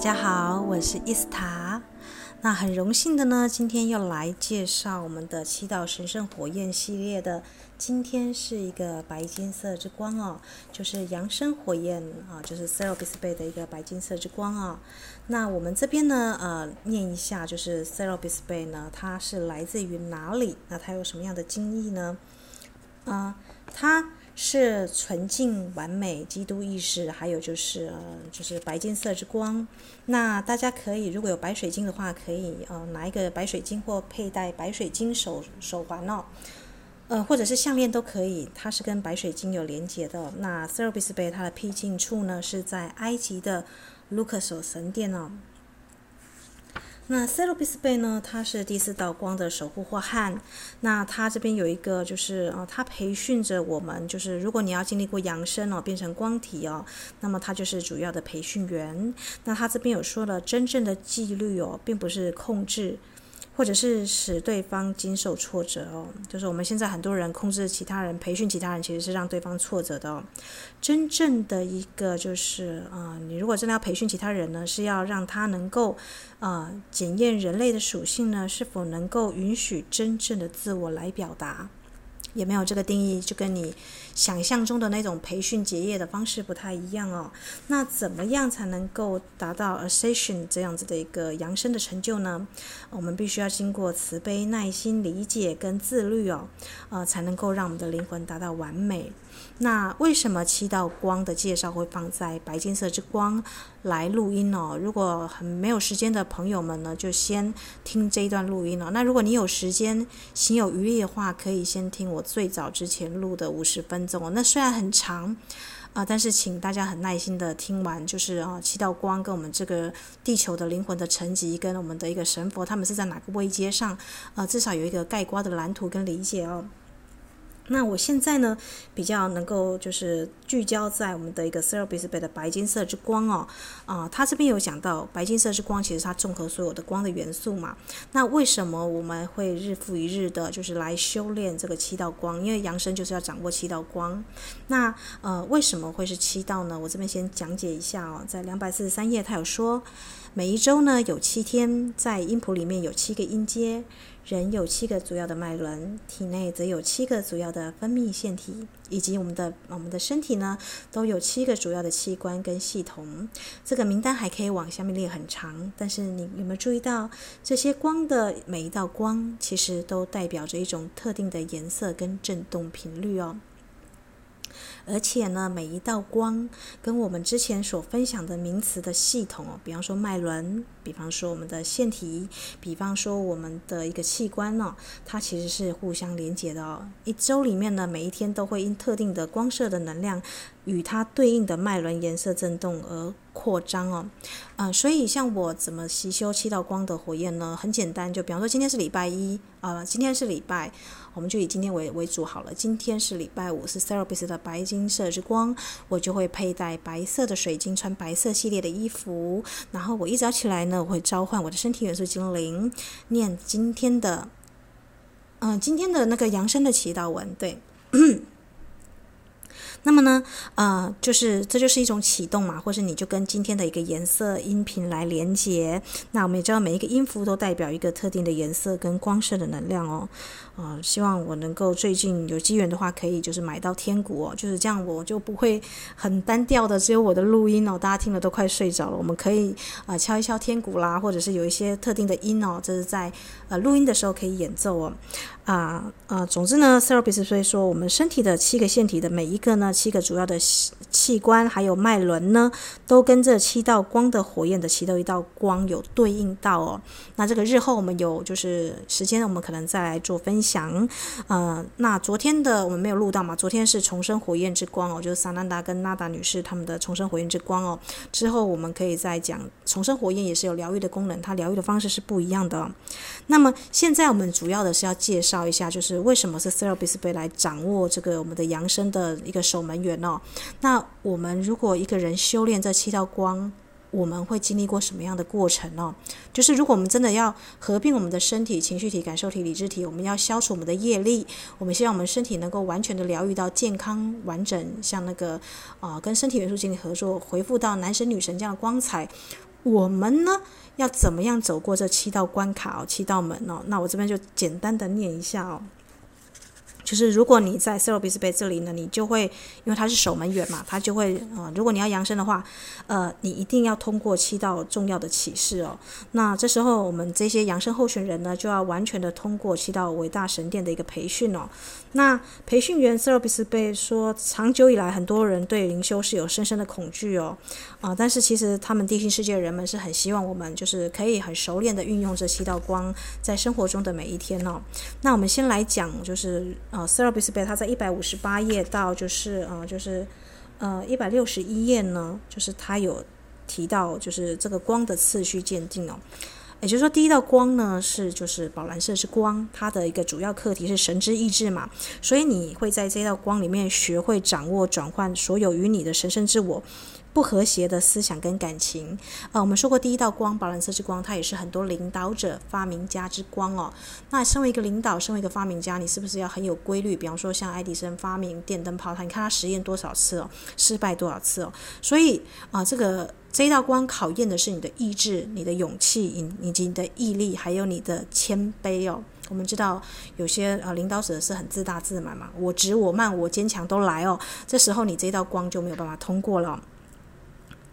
大家好，我是伊斯塔。那很荣幸的呢，今天要来介绍我们的七道神圣火焰系列的。今天是一个白金色之光哦，就是扬升火焰啊，就是 Serobis Bay 的一个白金色之光啊、哦。那我们这边呢，呃，念一下，就是 Serobis Bay 呢，它是来自于哪里？那它有什么样的经历呢？啊、它。是纯净完美基督意识，还有就是呃，就是白金色之光。那大家可以如果有白水晶的话，可以呃拿一个白水晶或佩戴白水晶手手环哦，呃或者是项链都可以。它是跟白水晶有连接的。那 Serapis Bay 它的僻静处呢是在埃及的卢克索神殿哦。那塞洛比斯贝呢，他是第四道光的守护或汉。那他这边有一个，就是啊，他培训着我们，就是如果你要经历过扬升哦，变成光体哦，那么他就是主要的培训员。那他这边有说了，真正的纪律哦，并不是控制。或者是使对方经受挫折哦，就是我们现在很多人控制其他人、培训其他人，其实是让对方挫折的哦。真正的一个就是啊、你如果真的要培训其他人呢，是要让他能够啊、检验人类的属性呢，是否能够允许真正的自我来表达。也没有这个定义，就跟你想象中的那种培训结业的方式不太一样哦。那怎么样才能够达到 Ascension 这样子的一个扬升的成就呢？我们必须要经过慈悲、耐心、理解跟自律哦，呃，才能够让我们的灵魂达到完美。那为什么七道光的介绍会放在白金色之光来录音呢？如果很没有时间的朋友们呢，就先听这一段录音了。那如果你有时间、心有余力的话，可以先听我最早之前录的五十分钟哦。那虽然很长啊，但是请大家很耐心的听完，就是啊，七道光跟我们这个地球的灵魂的层级，跟我们的一个神佛，他们是在哪个位阶上？啊，至少有一个概括的蓝图跟理解哦。那我现在呢，比较能够就是聚焦在我们的一个 Serobis Bay 的白金色之光哦，啊、呃，它这边有讲到白金色之光，其实它综合所有的光的元素嘛。那为什么我们会日复一日的，就是来修炼这个七道光？因为扬升就是要掌握七道光。那呃，为什么会是七道呢？我这边先讲解一下哦，在两百四十三页，它有说，每一周呢有七天，在音谱里面有七个音阶。人有七个主要的脉轮，体内则有七个主要的分泌腺体，以及我们的我们的身体呢，都有七个主要的器官跟系统。这个名单还可以往下面列很长，但是你有没有注意到，这些光的每一道光，其实都代表着一种特定的颜色跟振动频率哦。而且呢，每一道光跟我们之前所分享的名词的系统哦，比方说脉轮，比方说我们的腺体，比方说我们的一个器官哦，它其实是互相连接的哦。一周里面呢，每一天都会因特定的光射的能量与它对应的脉轮颜色震动而扩张哦。啊、呃，所以像我怎么习修七道光的火焰呢？很简单，就比方说今天是礼拜一啊、呃，今天是礼拜。我们就以今天为为主好了。今天是礼拜五，是 Serapis 的白金色之光，我就会佩戴白色的水晶，穿白色系列的衣服。然后我一早起来呢，我会召唤我的身体元素精灵，念今天的，嗯、今天的那个扬声的祈祷文，对。那么呢，呃，就是这就是一种启动嘛，或是你就跟今天的一个颜色音频来连接。那我们也知道每一个音符都代表一个特定的颜色跟光色的能量哦。呃，希望我能够最近有机缘的话，可以就是买到天鼓哦，就是这样，我就不会很单调的只有我的录音哦，大家听了都快睡着了。我们可以啊、敲一敲天鼓啦，或者是有一些特定的音哦，这是在呃录音的时候可以演奏哦。啊呃，总之呢，Serobis 所以说我们身体的七个腺体的每一个呢，七个主要的器官还有脉轮呢，都跟这七道光的火焰的其中一道光有对应到哦。那这个日后我们有就是时间，我们可能再来做分享。呃，那昨天的我们没有录到嘛？昨天是重生火焰之光哦，就是萨南达跟娜达女士他们的重生火焰之光哦。之后我们可以再讲重生火焰也是有疗愈的功能，它疗愈的方式是不一样的哦。那那么现在我们主要的是要介绍一下，就是为什么是 cob 来掌握这个我们的扬声的一个守门员哦。那我们如果一个人修炼这七道光，我们会经历过什么样的过程呢？就是如果我们真的要合并我们的身体、情绪体、感受体、理智体，我们要消除我们的业力，我们希望我们身体能够完全的疗愈到健康完整，像那个啊、跟身体元素精灵合作，恢复到男神女神这样的光彩。我们呢要怎么样走过这七道关卡哦，七道门哦？那我这边就简单的念一下哦。就是如果你在 Cerebis Bey 这里呢，你就会因为它是守门员嘛，它就会呃，如果你要扬升的话，呃，你一定要通过七道重要的启示哦。那这时候我们这些扬升候选人呢，就要完全的通过七道伟大神殿的一个培训哦。那培训员 Cerebis Bey 说，长久以来很多人对灵修是有深深的恐惧哦，啊、但是其实他们地心世界人们是很希望我们就是可以很熟练的运用这七道光在生活中的每一天哦。那我们先来讲就是。，Cerebis Bey 它在一百五十八页到就是呃就是呃一百六十一页呢，就是它有提到就是这个光的次序鉴定哦，也就是说第一道光呢是就是宝蓝色是光，它的一个主要课题是神之意志嘛，所以你会在这道光里面学会掌握转换所有与你的神圣自我。不和谐的思想跟感情，呃，我们说过第一道光，宝蓝色之光，它也是很多领导者、发明家之光哦。那身为一个领导，身为一个发明家，你是不是要很有规律？比方说像爱迪生发明电灯泡，他你看他实验多少次哦，失败多少次哦。所以啊、这个这一道光考验的是你的意志、你的勇气以以及你的毅力，还有你的谦卑哦。我们知道有些呃领导者是很自大自满嘛，我直我慢我坚强都来哦，这时候你这一道光就没有办法通过了。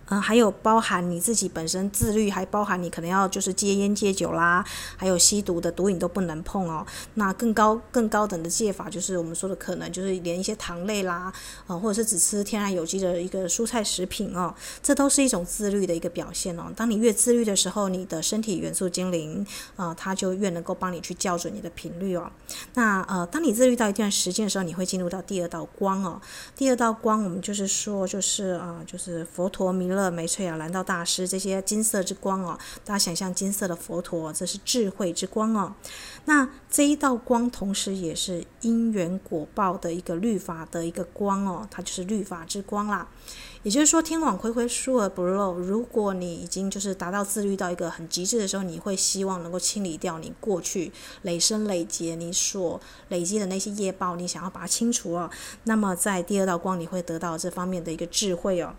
嗯，还有包含你自己本身自律，还包含你可能要就是戒烟戒酒啦，还有吸毒的毒瘾都不能碰哦。那更高更高等的戒法就是我们说的可能就是连一些糖类啦，啊，或者是只吃天然有机的一个蔬菜食品哦，这都是一种自律的一个表现哦。当你越自律的时候，你的身体元素精灵啊，它就越能够帮你去校准你的频率哦。那呃，当你自律到一段时间的时候，你会进入到第二道光哦。第二道光，我们就是说就是啊，就是佛陀弥勒。乐梅翠尔、兰道大师这些金色之光哦，大家想象金色的佛陀，这是智慧之光哦。那这一道光，同时也是因缘果报的一个律法的一个光哦，它就是律法之光啦。也就是说，天网恢恢，疏而不漏。如果你已经就是达到自律到一个很极致的时候，你会希望能够清理掉你过去累生累劫你所累积的那些业报，你想要把它清除哦。那么在第二道光，你会得到这方面的一个智慧哦。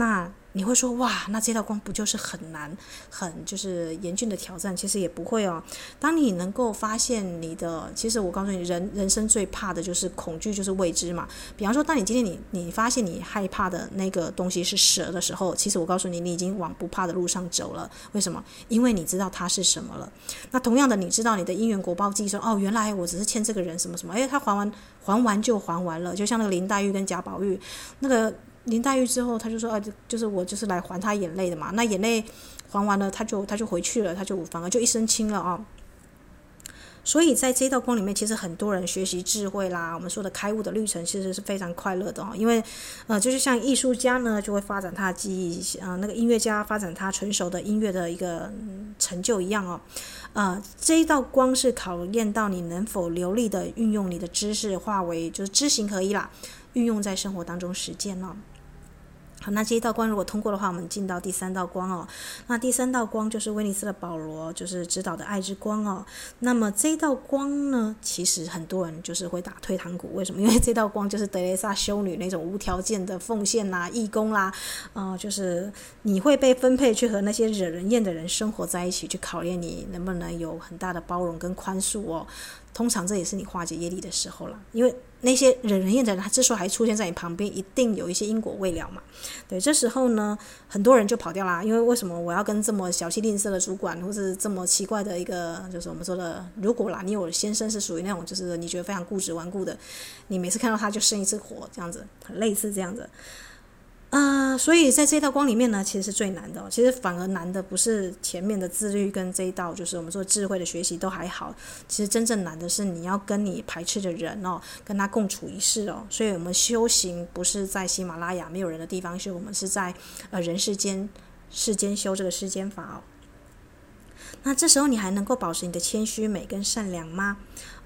那你会说哇，那这道光不就是很难、很就是严峻的挑战？其实也不会哦。当你能够发现你的，其实我告诉你，人人生最怕的就是恐惧，就是未知嘛。比方说，当你今天你你发现你害怕的那个东西是蛇的时候，其实我告诉你，你已经往不怕的路上走了。为什么？因为你知道它是什么了。那同样的，你知道你的因缘果报计说，哦，原来我只是欠这个人什么什么，哎，他还完还完就还完了。就像那个林黛玉跟贾宝玉那个。林黛玉之后，他就说：“啊，就就是我就是来还他眼泪的嘛。那眼泪还完了，他就他就回去了，他就反而就一身轻了啊。所以在这道光里面，其实很多人学习智慧啦，我们说的开悟的历程，其实是非常快乐的哦。因为呃，就是像艺术家呢，就会发展他的记忆，呃，那个音乐家发展他纯熟的音乐的一个成就一样哦。呃，这一道光是考验到你能否流利的运用你的知识，化为就是知行合一啦，运用在生活当中实践哦。”好，那这一道光如果通过的话，我们进到第三道光哦。那第三道光就是威尼斯的保罗，就是指导的爱之光哦。那么这一道光呢，其实很多人就是会打退堂鼓，为什么？因为这道光就是德蕾莎修女那种无条件的奉献啦、义工啦，啊、呃，就是你会被分配去和那些惹人厌的人生活在一起，去考验你能不能有很大的包容跟宽恕哦。通常这也是你化解业力的时候了，因为。那些惹人厌的人，他之所以还出现在你旁边，一定有一些因果未了嘛。对，这时候呢，很多人就跑掉啦。因为为什么我要跟这么小气吝啬的主管，或是这么奇怪的一个，就是我们说的，如果啦，你有先生是属于那种，就是你觉得非常固执顽固的，你每次看到他就生一次火，这样子，很类似这样子。啊、呃，所以在这道光里面呢，其实是最难的。其实反而难的不是前面的自律跟这一道，就是我们说智慧的学习都还好。其实真正难的是你要跟你排斥的人哦，跟他共处一室哦。所以我们修行不是在喜马拉雅没有人的地方修，我们是在呃人世间世间修这个世间法哦。那这时候你还能够保持你的谦虚、美跟善良吗？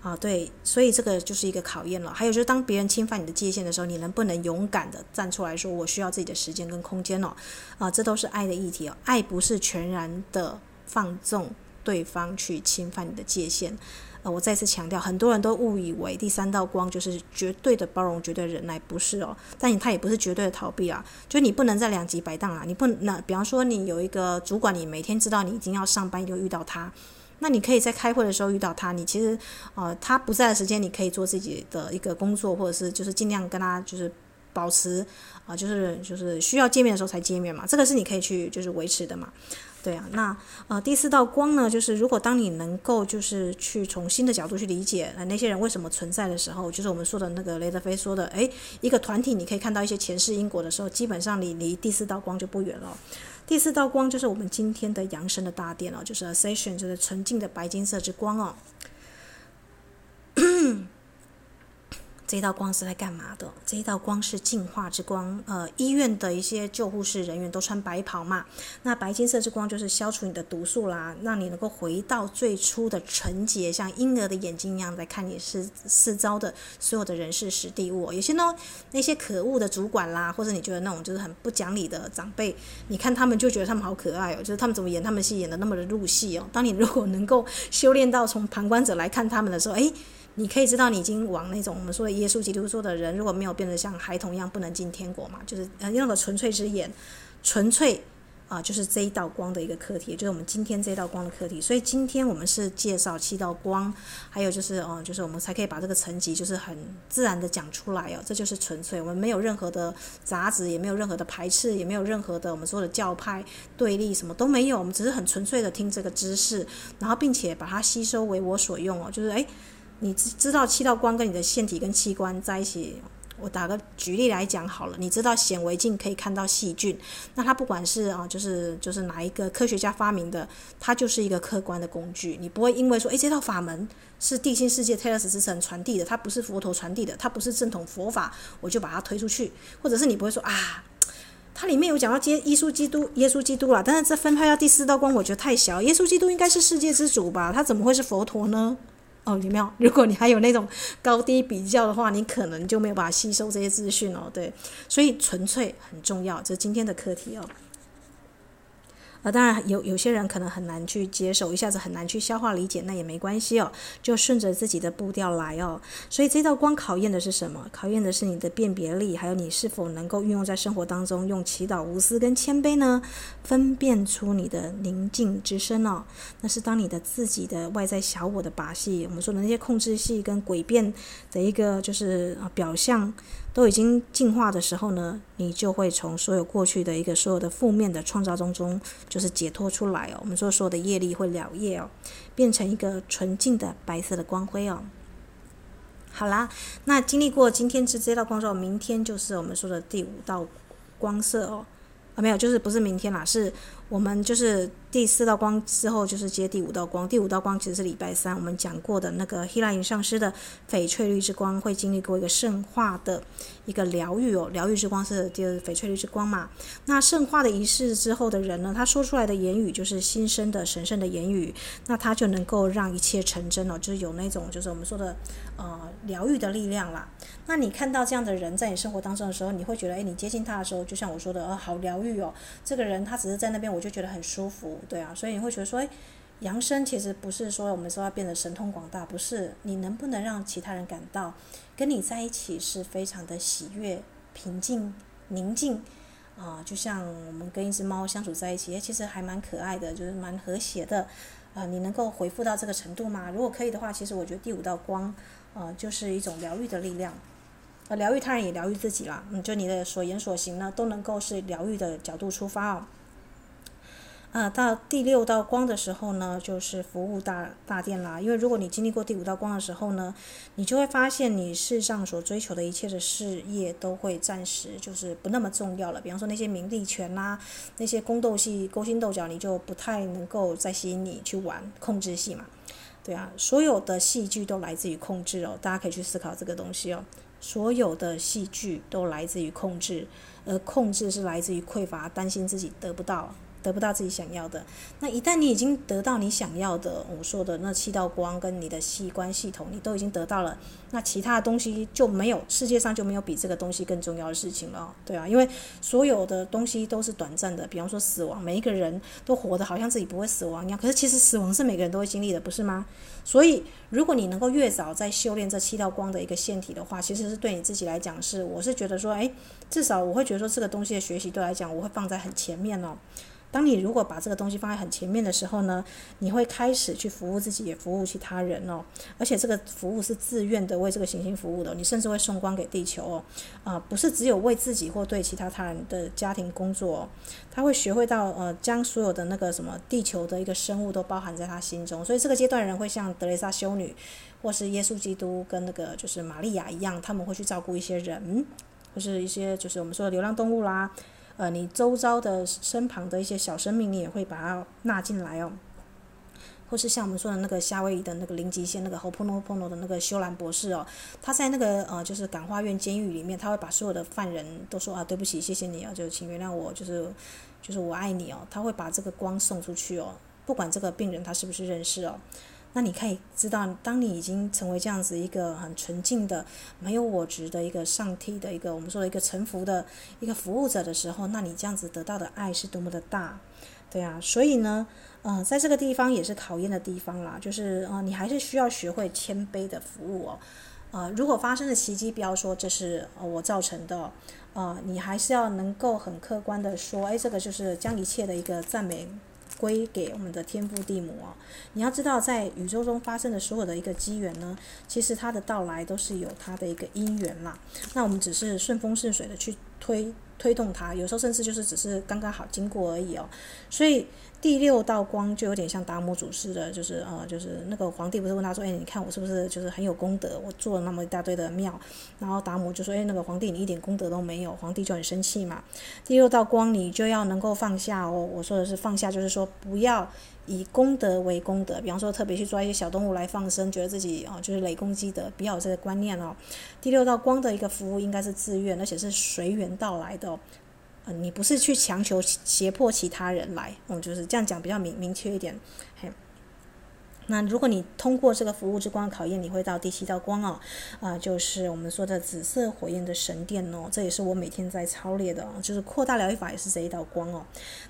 啊，对，所以这个就是一个考验了。还有就是，当别人侵犯你的界限的时候，你能不能勇敢地站出来说：“我需要自己的时间跟空间哦。”啊，这都是爱的议题哦。爱不是全然的放纵对方去侵犯你的界限，呃，我再次强调，很多人都误以为第三道光就是绝对的包容、绝对忍耐，不是哦。但你他也不是绝对的逃避啊，就你不能在两极摆荡啊，你不能，那比方说你有一个主管，你每天知道你已经要上班，就遇到他，那你可以在开会的时候遇到他，你其实呃他不在的时间，你可以做自己的一个工作，或者是就是尽量跟他就是保持啊、就是就是需要见面的时候才见面嘛，这个是你可以去就是维持的嘛。对啊，那呃第四道光呢，就是如果当你能够就是去从新的角度去理解呃那些人为什么存在的时候，就是我们说的那个雷德菲说的，诶，一个团体你可以看到一些前世因果的时候，基本上你离第四道光就不远了。第四道光就是我们今天的扬升的大殿哦，就是 Ascension，就是纯净的白金色之光哦。这一道光是来干嘛的？这一道光是净化之光。呃，医院的一些救护士人员都穿白袍嘛，那白金色之光就是消除你的毒素啦，让你能够回到最初的纯洁，像婴儿的眼睛一样来看你是四遭的所有的人事时地物。有些呢，那些可恶的主管啦，或者你觉得那种就是很不讲理的长辈，你看他们就觉得他们好可爱哦，就是他们怎么演他们戏演得那么的入戏哦。当你如果能够修炼到从旁观者来看他们的时候，诶。你可以知道，你已经往那种我们说的耶稣基督说的人，如果没有变得像孩童一样，不能进天国嘛，就是呃用个纯粹之眼，纯粹啊、就是这一道光的一个课题，就是我们今天这一道光的课题。所以今天我们是介绍七道光，还有就是哦、就是我们才可以把这个层级就是很自然的讲出来哦，这就是纯粹，我们没有任何的杂质，也没有任何的排斥，也没有任何的我们说的教派对立，什么都没有，我们只是很纯粹的听这个知识，然后并且把它吸收为我所用哦，就是诶。你知知道七道光跟你的腺体跟器官在一起，我打个举例来讲好了。你知道显微镜可以看到细菌，那它不管是啊，就是就是哪一个科学家发明的，它就是一个客观的工具。你不会因为说，诶，这套法门是地心世界泰勒斯之神传递的，它不是佛陀传递的，它不是正统佛法，我就把它推出去。或者是你不会说啊，它里面有讲到接耶稣基督，耶稣基督啦，但是这分派到第四道光，我觉得太小。耶稣基督应该是世界之主吧？他怎么会是佛陀呢？哦，有没有？如果你还有那种高低比较的话，你可能就没有办法吸收这些资讯哦。对，所以纯粹很重要，这是今天的课题哦。啊，当然有有些人可能很难去接受，一下子很难去消化理解，那也没关系哦，就顺着自己的步调来哦。所以这道光考验的是什么？考验的是你的辨别力，还有你是否能够运用在生活当中，用祈祷、无私跟谦卑呢，分辨出你的宁静之身哦。那是当你的自己的外在小我的把戏，我们说的那些控制系跟诡辩的一个就是啊表象。都已经进化的时候呢，你就会从所有过去的一个所有的负面的创造当中，就是解脱出来哦。我们说所有的业力会了业哦，变成一个纯净的白色的光辉哦。好啦，那经历过今天这这道光之后，明天就是我们说的第五道光色哦。啊，没有，就是不是明天啦，是我们就是第四道光之后就是接第五道光。第五道光其实是礼拜三我们讲过的那个希拉隐上师的翡翠绿之光，会经历过一个圣化的一个疗愈哦。疗愈之光是就是翡翠绿之光嘛。那圣化的仪式之后的人呢，他说出来的言语就是新生的神圣的言语，那他就能够让一切成真哦，就是有那种就是我们说的呃疗愈的力量啦。那你看到这样的人在你生活当中的时候，你会觉得，哎，你接近他的时候，就像我说的，呃，好疗愈哦。这个人他只是在那边，我就觉得很舒服，对啊。所以你会觉得说，哎，扬升其实不是说我们说要变得神通广大，不是。你能不能让其他人感到跟你在一起是非常的喜悦、平静、宁静啊？就像我们跟一只猫相处在一起，其实还蛮可爱的，就是蛮和谐的啊。你能够回复到这个程度吗？如果可以的话，其实我觉得第五道光，啊，就是一种疗愈的力量。呃，疗愈他人也疗愈自己啦。嗯，就你的所言所行呢，都能够是疗愈的角度出发哦。啊，到第六道光的时候呢，就是服务大大殿啦。因为如果你经历过第五道光的时候呢，你就会发现你世上所追求的一切的事业都会暂时就是不那么重要了。比方说那些名利权啦，那些宫斗戏、勾心斗角，你就不太能够再吸引你去玩控制戏嘛。对啊，所有的戏剧都来自于控制哦，大家可以去思考这个东西哦。所有的戏剧都来自于控制，而控制是来自于匮乏，担心自己得不到。得不到自己想要的。那一旦你已经得到你想要的，我说的那七道光跟你的器官系统，你都已经得到了，那其他的东西就没有，世界上就没有比这个东西更重要的事情了，对啊，因为所有的东西都是短暂的，比方说死亡，每一个人都活得好像自己不会死亡一样，可是其实死亡是每个人都会经历的，不是吗？所以，如果你能够越早在修炼这七道光的一个线体的话，其实是对你自己来讲是，我是觉得说，哎，至少我会觉得说，这个东西的学习对来讲，我会放在很前面哦。当你如果把这个东西放在很前面的时候呢，你会开始去服务自己，也服务其他人哦。而且这个服务是自愿的，为这个行星服务的。你甚至会送光给地球哦，啊、不是只有为自己或对其他他人的家庭工作哦。他会学会到呃，将所有的那个什么地球的一个生物都包含在他心中。所以这个阶段人会像德蕾莎修女，或是耶稣基督跟那个就是玛利亚一样，他们会去照顾一些人，或是一些就是我们说的流浪动物啦。呃，你周遭的身旁的一些小生命，你也会把它纳进来哦。或是像我们说的那个夏威夷的那个零极限那个 Ho'oponopono 的那个修兰博士哦，他在那个呃就是感化院监狱里面，他会把所有的犯人都说啊，对不起，谢谢你啊，就请原谅我，就是就是我爱你哦。他会把这个光送出去哦，不管这个病人他是不是认识哦。那你可以知道，当你已经成为这样子一个很纯净的、没有我执的一个上帝的一个我们说的一个臣服的一个服务者的时候，那你这样子得到的爱是多么的大，对啊。所以呢，呃，在这个地方也是考验的地方啦，就是呃，你还是需要学会谦卑的服务哦。呃，如果发生的奇迹，不要说这是呃我造成的，呃，你还是要能够很客观的说，哎，这个就是将一切的一个赞美。归给我们的天父地母啊！你要知道，在宇宙中发生的所有的一个机缘呢，其实它的到来都是有它的一个因缘啦。那我们只是顺风顺水的去推推动它，有时候甚至就是只是刚刚好经过而已哦。所以。第六道光就有点像达摩祖师的，就是呃，就是那个皇帝不是问他说，哎，你看我是不是就是很有功德？我做了那么一大堆的庙，然后达摩就说，哎，那个皇帝你一点功德都没有，皇帝就很生气嘛。第六道光你就要能够放下哦，我说的是放下，就是说不要以功德为功德，比方说特别去抓一些小动物来放生，觉得自己哦就是累功积德，比较有这个观念哦。第六道光的一个服务应该是自愿，而且是随缘到来的哦。呃，你不是去强求、胁迫其他人来，嗯，就是这样讲比较明明确一点，那如果你通过这个服务之光考验，你会到第七道光哦，啊、就是我们说的紫色火焰的神殿哦，这也是我每天在操练的哦，就是扩大疗愈法也是这一道光哦。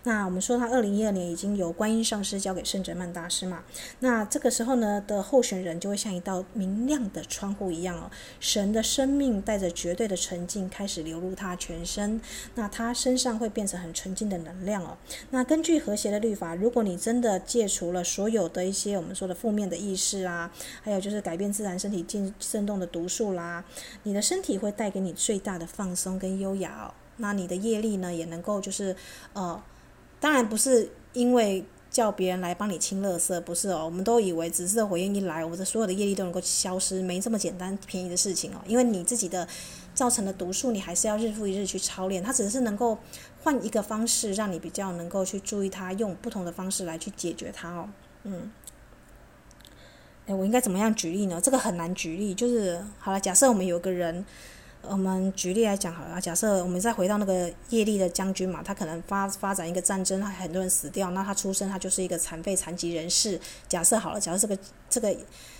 那我们说他二零一二年已经由观音上师交给圣哲曼大师嘛，那这个时候呢的候选人就会像一道明亮的窗户一样哦，神的生命带着绝对的纯净开始流入他全身，那他身上会变成很纯净的能量哦。那根据和谐的律法，如果你真的戒除了所有的一些我们说的负面的意识啊，还有就是改变自然身体进震动的毒素啦，你的身体会带给你最大的放松跟优雅。那你的业力呢，也能够就是呃，当然不是因为叫别人来帮你清垃圾，不是哦。我们都以为紫色火焰一来，我们的所有的业力都能够消失，没这么简单便宜的事情哦。因为你自己的造成的毒素，你还是要日复一日去操练，它只是能够换一个方式，让你比较能够去注意它，用不同的方式来去解决它哦。嗯。哎，我应该怎么样举例呢？这个很难举例。就是好了，假设我们有个人，我们举例来讲好了。假设我们再回到那个业力的将军嘛，他可能发发展一个战争，他很多人死掉，那他出生他就是一个残废残疾人士。假设好了，假设这个这个。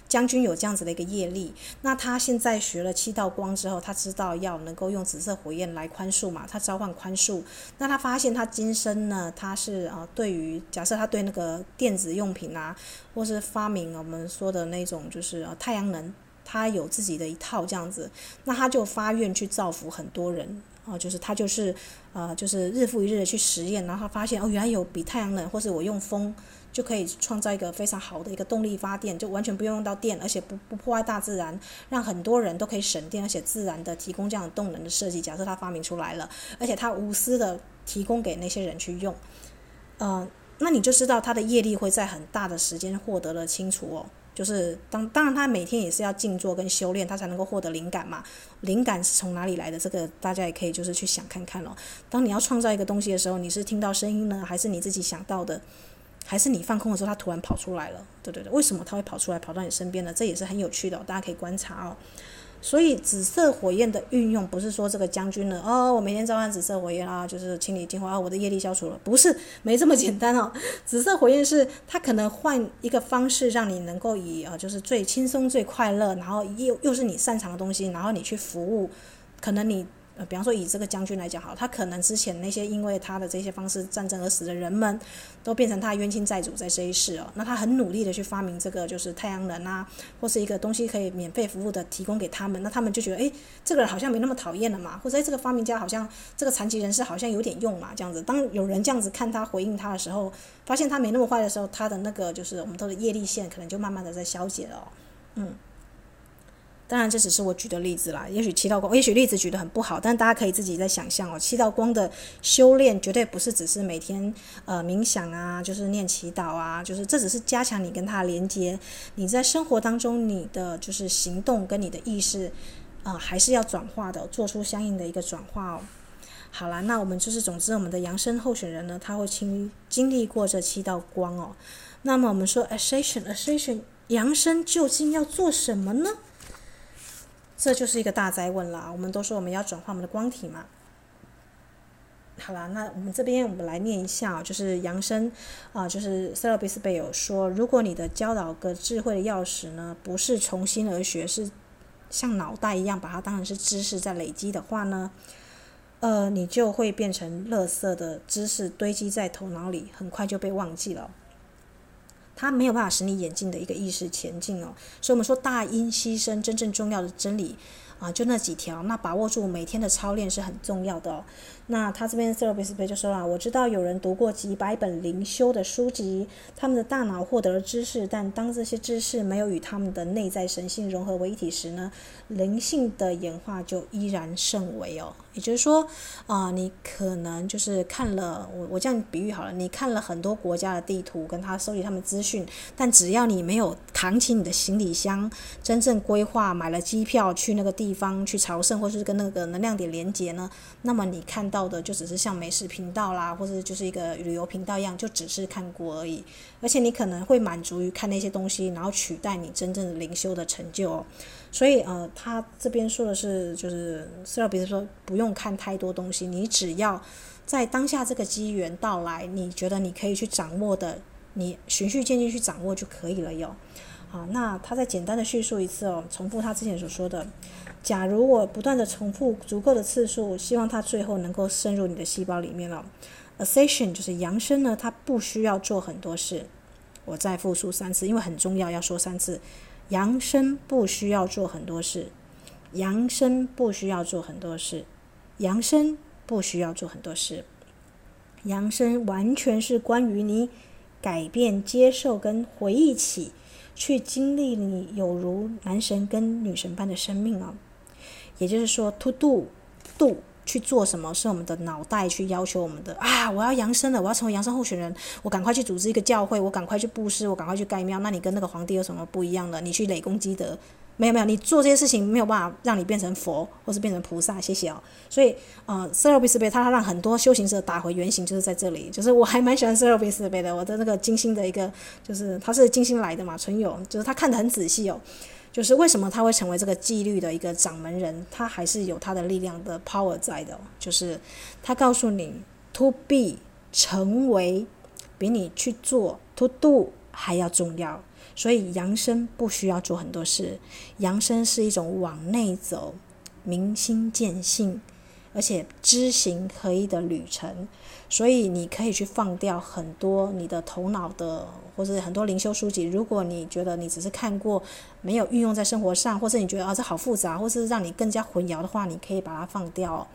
将军有这样子的一个业力，那他现在学了七道光之后，他知道要能够用紫色火焰来宽恕嘛，他召唤宽恕。那他发现他今生呢，他是啊，对于假设他对那个电子用品啊，或是发明我们说的那种就是呃太阳能，他有自己的一套这样子，那他就发愿去造福很多人啊，就是他就是呃就是日复一日的去实验，然后他发现哦，原来有比太阳能，或是我用风。就可以创造一个非常好的一个动力发电，就完全不用用到电，而且不不破坏大自然，让很多人都可以省电，而且自然的提供这样的动能的设计。假设他发明出来了，而且他无私的提供给那些人去用，呃，那你就知道他的业力会在很大的时间获得了清除哦。就是当当然他每天也是要静坐跟修炼，他才能够获得灵感嘛。灵感是从哪里来的？这个大家也可以就是去想看看咯。当你要创造一个东西的时候，你是听到声音呢，还是你自己想到的？还是你放空的时候，它突然跑出来了，对对对，为什么它会跑出来，跑到你身边呢？这也是很有趣的，大家可以观察哦。所以紫色火焰的运用不是说这个将军呢，哦，我每天召唤紫色火焰啊，就是清理净化啊，我的业力消除了，不是，没这么简单哦。紫色火焰是它可能换一个方式，让你能够以呃就是最轻松、最快乐，然后又又是你擅长的东西，然后你去服务，可能你。呃，比方说以这个将军来讲，好，他可能之前那些因为他的这些方式战争而死的人们，都变成他冤亲债主在这一世哦。那他很努力的去发明这个，就是太阳能啊，或是一个东西可以免费服务的提供给他们，那他们就觉得，哎，这个人好像没那么讨厌了嘛，或者哎，这个发明家好像这个残疾人士好像有点用嘛，这样子。当有人这样子看他回应他的时候，发现他没那么坏的时候，他的那个就是我们说的业力线可能就慢慢的在消解了，嗯。当然，这只是我举的例子啦。也许七道光，也许例子举得很不好，但大家可以自己在想象哦。七道光的修炼绝对不是只是每天呃冥想啊，就是念祈祷啊，就是这只是加强你跟他连接。你在生活当中，你的就是行动跟你的意识啊、还是要转化的，做出相应的一个转化哦。好啦，那我们就是总之，我们的扬升候选人呢，他会经经历过这七道光哦。那么我们说 Ascension，Ascension 扬升究竟要做什么呢？这就是一个大哉问了。我们都说我们要转化我们的光体嘛。好了，那我们这边我们来念一下，就是扬升啊，就是塞勒比斯贝有说，如果你的教导个智慧的钥匙呢，不是从心而学，是像脑袋一样把它当成是知识在累积的话呢，呃，你就会变成垃圾的知识堆积在头脑里，很快就被忘记了。它没有办法使你眼睛的一个意识前进哦，所以我们说大音希声真正重要的真理啊，就那几条，那把握住每天的操练是很重要的哦。那他这边塞罗比斯贝就说了，我知道有人读过几百本灵修的书籍，他们的大脑获得了知识，但当这些知识没有与他们的内在神性融合为一体时呢，灵性的演化就依然甚微哦。也就是说，啊、你可能就是看了我我这样比喻好了，你看了很多国家的地图，跟他收集他们资讯，但只要你没有扛起你的行李箱，真正规划买了机票去那个地方去朝圣，或者是跟那个能量点连接呢，那么你看。到的就只是像美食频道啦，或者就是一个旅游频道一样，就只是看过而已。而且你可能会满足于看那些东西，然后取代你真正的灵修的成就哦。所以呃，他这边说的是，就是虽然比如说不用看太多东西，你只要在当下这个机缘到来，你觉得你可以去掌握的，你循序渐进去掌握就可以了哟。好，那他再简单的叙述一次哦，重复他之前所说的。假如我不断的重复足够的次数，我希望它最后能够渗入你的细胞里面了。Ascension 就是扬升呢，它不需要做很多事。我再复述三次，因为很重要，要说三次。扬升不需要做很多事，扬升不需要做很多事，扬升不需要做很多事。扬升完全是关于你改变、接受跟回忆起，去经历你有如男神跟女神般的生命啊。也就是说，to do，do 去做什么，是我们的脑袋去要求我们的啊！我要扬升了，我要成为扬升候选人，我赶快去组织一个教会，我赶快去布施，我赶快去盖庙。那你跟那个皇帝有什么不一样的？你去累功积德，没有没有，你做这些事情没有办法让你变成佛，或是变成菩萨。谢谢哦。所以，呃，塞勒比斯贝他让很多修行者打回原形，就是在这里。就是我还蛮喜欢塞勒比斯贝的，我的那个金星的一个，就是他是金星来的嘛，存有，就是他看得很仔细哦。就是为什么他会成为这个纪律的一个掌门人？他还是有他的力量的 power 在的。就是他告诉你，to be 成为比你去做 to do 还要重要。所以扬升不需要做很多事，扬升是一种往内走、明心见性，而且知行合一的旅程。所以你可以去放掉很多你的头脑的，或者很多灵修书籍。如果你觉得你只是看过，没有运用在生活上，或者你觉得啊这好复杂，或是让你更加混淆的话，你可以把它放掉。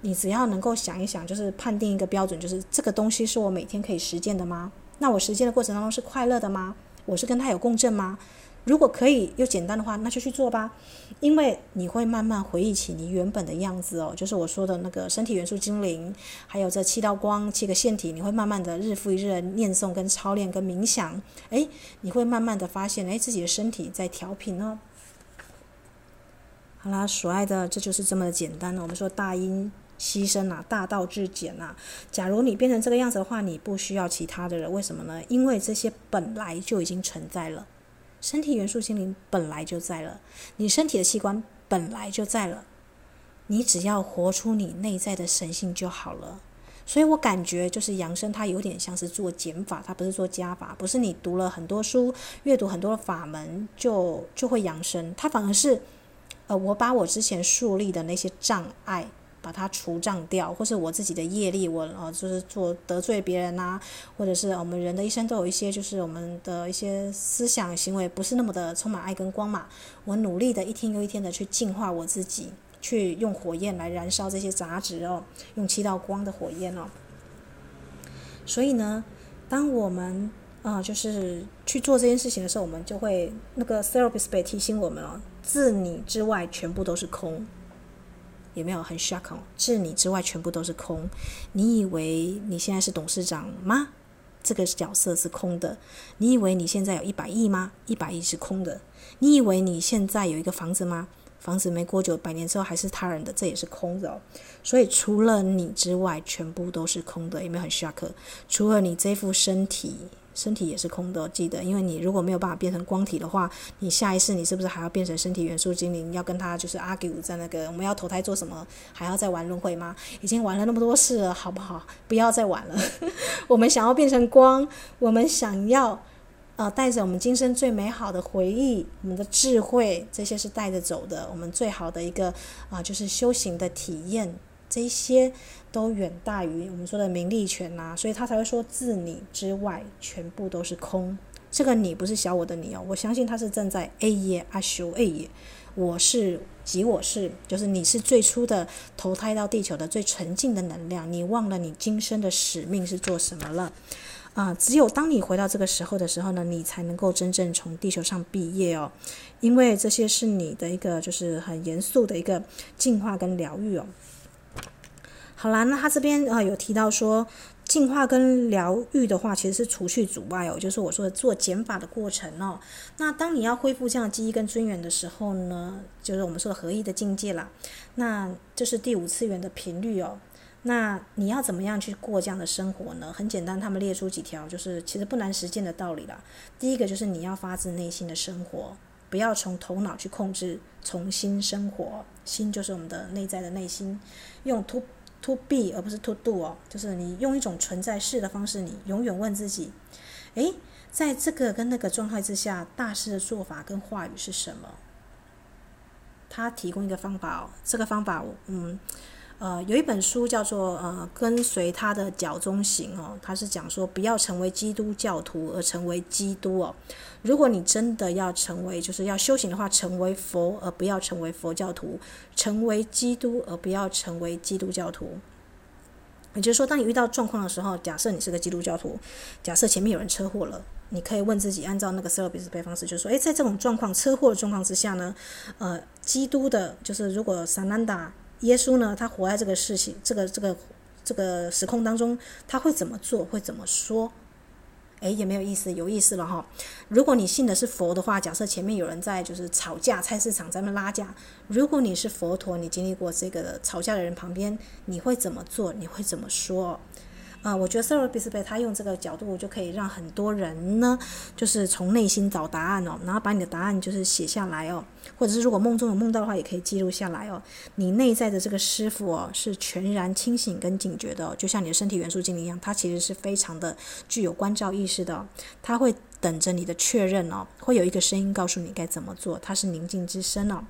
你只要能够想一想，就是判定一个标准，就是这个东西是我每天可以实践的吗？那我实践的过程当中是快乐的吗？我是跟他有共振吗？如果可以又简单的话，那就去做吧，因为你会慢慢回忆起你原本的样子哦，就是我说的那个身体元素精灵，还有这七道光、七个线体，你会慢慢的日复一日的念诵、跟操练、跟冥想，诶，你会慢慢的发现，诶，自己的身体在调频哦。好啦，所爱的，这就是这么的简单了。我们说大音希声啊，大道至简啊。假如你变成这个样子的话，你不需要其他的人，为什么呢？因为这些本来就已经存在了。身体元素心灵本来就在了，你身体的器官本来就在了，你只要活出你内在的神性就好了。所以我感觉就是扬升，它有点像是做减法，它不是做加法，不是你读了很多书、阅读很多的法门就就会扬升，它反而是，呃，我把我之前树立的那些障碍把它除障掉，或是我自己的业力，我呃就是做得罪别人呐、啊，或者是我们人的一生都有一些就是我们的一些思想行为不是那么的充满爱跟光嘛，我努力的一天又一天的去净化我自己。去用火焰来燃烧这些杂质哦，用七道光的火焰哦。所以呢，当我们啊、就是去做这件事情的时候，我们就会那个 therapist 被提醒我们哦，自你之外全部都是空，有没有很 shock 哦？自你之外全部都是空，你以为你现在是董事长吗？这个角色是空的。你以为你现在有一百亿吗？一百亿是空的。你以为你现在有一个房子吗？房子没过久，百年之后还是他人的，这也是空的哦。所以除了你之外，全部都是空的，有没有很 shock？除了你这副身体，身体也是空的。记得，因为你如果没有办法变成光体的话，你下一世你是不是还要变成身体元素精灵？要跟他就是 argue 在那个我们要投胎做什么？还要再玩轮回吗？已经玩了那么多事了，好不好？不要再玩了。我们想要变成光，我们想要。呃，带着我们今生最美好的回忆，我们的智慧，这些是带着走的。我们最好的一个啊、就是修行的体验，这些都远大于我们说的名利权呐、啊。所以他才会说，自你之外，全部都是空。这个你不是小我的你哦，我相信他是正在 A 耶阿修 A 耶，我是即我是，就是你是最初的投胎到地球的最纯净的能量。你忘了你今生的使命是做什么了？啊，只有当你回到这个时候的时候呢，你才能够真正从地球上毕业哦，因为这些是你的一个就是很严肃的一个进化跟疗愈哦。好啦，那他这边啊有提到说，净化跟疗愈的话，其实是除去阻碍哦，就是我说的做减法的过程哦。那当你要恢复这样的记忆跟尊严的时候呢，就是我们说的合一的境界啦，那这是第五次元的频率哦。那你要怎么样去过这样的生活呢？很简单，他们列出几条，就是其实不难实践的道理啦。第一个就是你要发自内心的生活，不要从头脑去控制，从心生活。心就是我们的内在的内心，用突 to be 而不是 to do 哦，就是你用一种存在式的方式，你永远问自己，诶，在这个跟那个状态之下，大师的做法跟话语是什么？他提供一个方法哦，这个方法，嗯。呃，有一本书叫做《呃跟随他的脚踪行》哦，他是讲说不要成为基督教徒而成为基督哦。如果你真的要成为，就是要修行的话，成为佛而不要成为佛教徒，成为基督而不要成为基督教徒。也就是说，当你遇到状况的时候，假设你是个基督教徒，假设前面有人车祸了，你可以问自己，按照那个 service 的方式，就是说，诶，在这种状况车祸的状况之下呢，呃，基督的，就是如果萨南达。耶稣呢，他活在这个事情、这个、这个、这个时空当中，他会怎么做？会怎么说？诶，也没有意思，有意思了哈。如果你信的是佛的话，假设前面有人在就是吵架，菜市场在那拉架。如果你是佛陀，你经历过这个吵架的人旁边，你会怎么做？你会怎么说？啊、我觉得 Sarah Bisbee 他用这个角度就可以让很多人呢，就是从内心找答案哦，然后把你的答案就是写下来哦，或者是如果梦中有梦到的话，也可以记录下来哦。你内在的这个师傅哦，是全然清醒跟警觉的，就像你的身体元素精灵一样，他其实是非常的具有关照意识的哦，他会等着你的确认哦，会有一个声音告诉你该怎么做，他是宁静之声哦。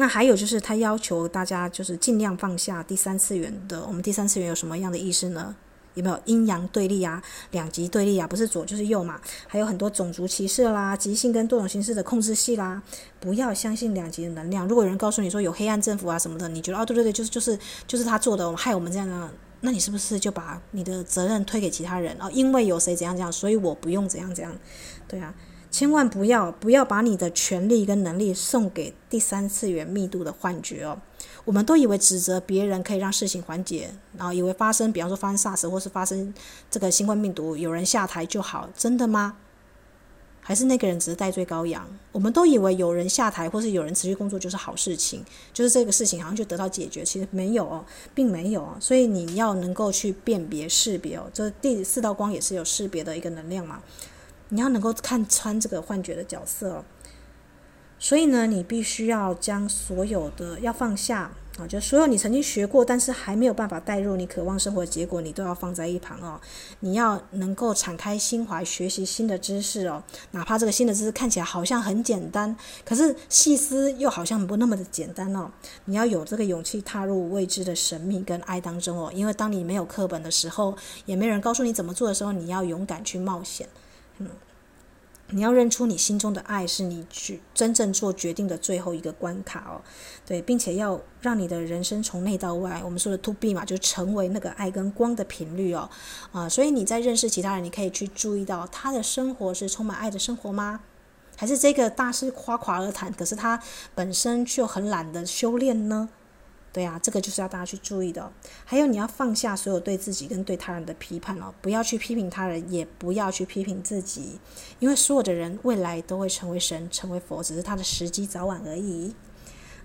那还有就是，他要求大家就是尽量放下第三次元的。我们第三次元有什么样的意思呢？有没有阴阳对立啊？两极对立啊？不是左就是右嘛？还有很多种族歧视啦、极性跟多种形式的控制系啦。不要相信两极的能量。如果有人告诉你说有黑暗政府啊什么的，你觉得哦对对对，就是就是就是他做的，害我们这样的，那你是不是就把你的责任推给其他人啊？哦，因为有谁怎样怎样，所以我不用怎样怎样，对啊。千万不要不要把你的权力跟能力送给第三次元密度的幻觉哦。我们都以为指责别人可以让事情缓解，然后以为发生，比方说发生 SARS 或是发生这个新冠病毒，有人下台就好，真的吗？还是那个人只是代罪羔羊？我们都以为有人下台或是有人持续工作就是好事情，就是这个事情好像就得到解决，其实没有，并没有。所以你要能够去辨别识别哦，这第四道光也是有识别的一个能量嘛。你要能够看穿这个幻觉的角色，所以呢，你必须要将所有的要放下。啊，就所有你曾经学过，但是还没有办法带入你渴望生活的结果，你都要放在一旁哦。你要能够敞开心怀，学习新的知识哦。哪怕这个新的知识看起来好像很简单，可是细思又好像不那么的简单哦。你要有这个勇气踏入未知的神秘跟爱当中哦。因为当你没有课本的时候，也没人告诉你怎么做的时候，你要勇敢去冒险。嗯。你要认出你心中的爱，是你去真正做决定的最后一个关卡哦，对，并且要让你的人生从内到外，我们说的 to be 嘛，就成为那个爱跟光的频率哦，啊，所以你在认识其他人，你可以去注意到他的生活是充满爱的生活吗？还是这个大师夸夸而谈，可是他本身就很懒得修炼呢？对啊，这个就是要大家去注意的。还有，你要放下所有对自己跟对他人的批判哦，不要去批评他人，也不要去批评自己，因为所有的人未来都会成为神、成为佛，只是他的时机早晚而已。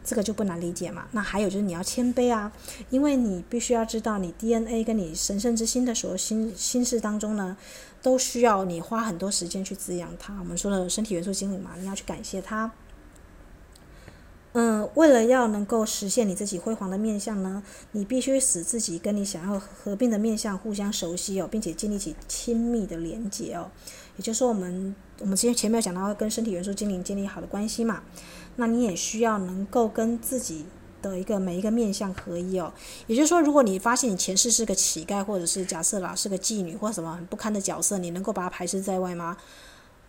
这个就不难理解嘛。那还有就是你要谦卑啊，因为你必须要知道，你 DNA 跟你神圣之心的所有心心事当中呢，都需要你花很多时间去滋养它。我们说的身体元素精灵嘛，你要去感谢它。嗯，为了要能够实现你自己辉煌的面相呢，你必须使自己跟你想要合并的面相互相熟悉哦，并且建立起亲密的连接哦。也就是说，我们我们之前前面讲到跟身体元素精灵建立好的关系嘛，那你也需要能够跟自己的一个每一个面相合一哦。也就是说，如果你发现你前世是个乞丐，或者是假设啦是个妓女或什么很不堪的角色，你能够把它排斥在外吗？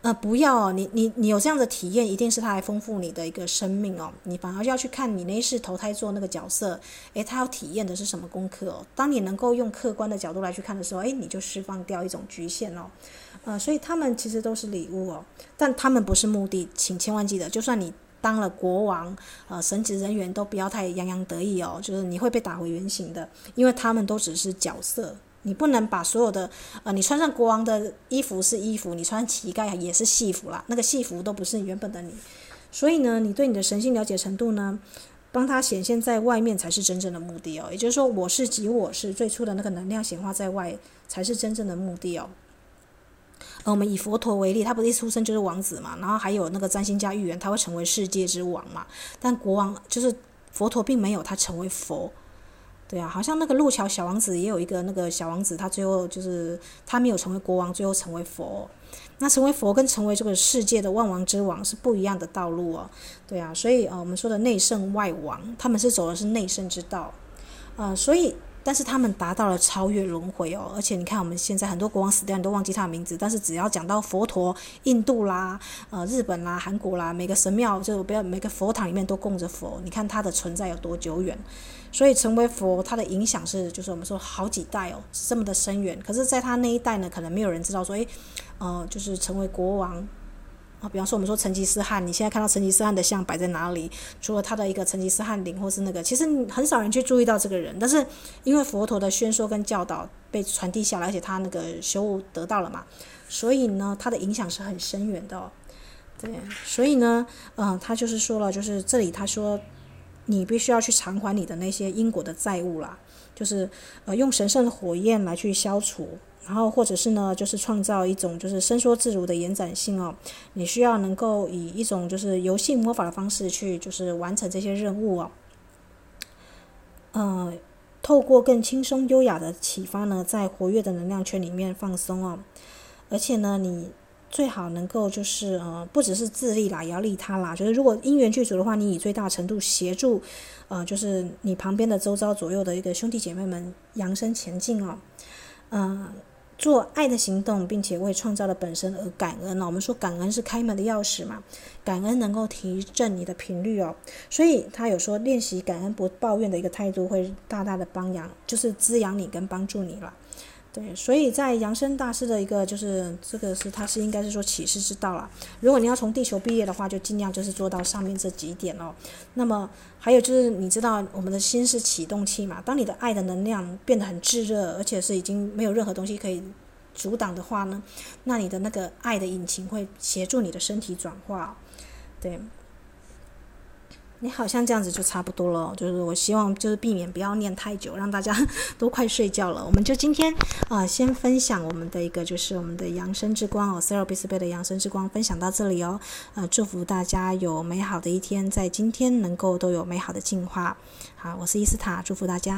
呃，不要哦，你你你有这样的体验，一定是他来丰富你的一个生命哦。你反而要去看你那一世投胎做那个角色，诶，他要体验的是什么功课哦？当你能够用客观的角度来去看的时候，诶，你就释放掉一种局限哦。呃，所以他们其实都是礼物哦，但他们不是目的，请千万记得，就算你当了国王，呃，神职人员都不要太洋洋得意哦，就是你会被打回原形的，因为他们都只是角色。你不能把所有的，呃，你穿上国王的衣服是衣服，你穿乞丐也是戏服啦，那个戏服都不是原本的你，所以呢，你对你的神性了解程度呢，帮他显现在外面才是真正的目的哦。也就是说，我是即我是最初的那个能量显化在外，才是真正的目的哦。而，我们以佛陀为例，他不是一出生就是王子嘛，然后还有那个占星家预言他会成为世界之王嘛，但国王就是佛陀并没有他成为佛。对啊，好像那个路桥小王子也有一个那个小王子，他最后就是他没有成为国王，最后成为佛。那成为佛跟成为这个世界的万王之王是不一样的道路哦。对啊，所以呃，我们说的内圣外王，他们是走的是内圣之道，啊，所以。但是他们达到了超越轮回哦，而且你看我们现在很多国王死掉，你都忘记他的名字。但是只要讲到佛陀，印度啦、呃日本啦、韩国啦，每个神庙就不要每个佛堂里面都供着佛，你看它的存在有多久远。所以成为佛，它的影响是就是我们说好几代哦，这么的深远。可是，在他那一代呢，可能没有人知道说，诶，呃，就是成为国王。比方说，我们说成吉思汗，你现在看到成吉思汗的像摆在哪里？除了他的一个成吉思汗陵，或是那个，其实很少人去注意到这个人。但是因为佛陀的宣说跟教导被传递下来，而且他那个修悟得到了嘛，所以呢，他的影响是很深远的。对，所以呢，嗯、他就是说了，就是这里他说，你必须要去偿还你的那些因果的债务啦，就是呃，用神圣的火焰来去消除。然后，或者是呢，就是创造一种就是伸缩自如的延展性哦。你需要能够以一种就是游戏魔法的方式去就是完成这些任务哦。呃，透过更轻松优雅的启发呢，在活跃的能量圈里面放松哦。而且呢，你最好能够就是呃，不只是自利啦，也要利他啦。就是如果因缘具足的话，你以最大程度协助呃，就是你旁边的周遭左右的一个兄弟姐妹们扬升前进哦。嗯、做爱的行动，并且为创造的本身而感恩哦。我们说感恩是开门的钥匙嘛，感恩能够提振你的频率哦。所以他有说练习感恩不抱怨的一个态度，会大大的帮养，就是滋养你跟帮助你了。对，所以在扬升大师的一个就是这个是他是应该是说启示之道了。如果你要从地球毕业的话，就尽量就是做到上面这几点哦。那么还有就是你知道我们的心是启动器嘛？当你的爱的能量变得很炙热，而且是已经没有任何东西可以阻挡的话呢，那你的那个爱的引擎会协助你的身体转化。对。你好像这样子就差不多了，就是我希望就是避免不要念太久，让大家 都快睡觉了。我们就今天啊、先分享我们的一个就是我们的养生之光哦，Cerebis Bay 的养生之光分享到这里哦。呃，祝福大家有美好的一天，在今天能够都有美好的进化。好，我是伊斯塔，祝福大家。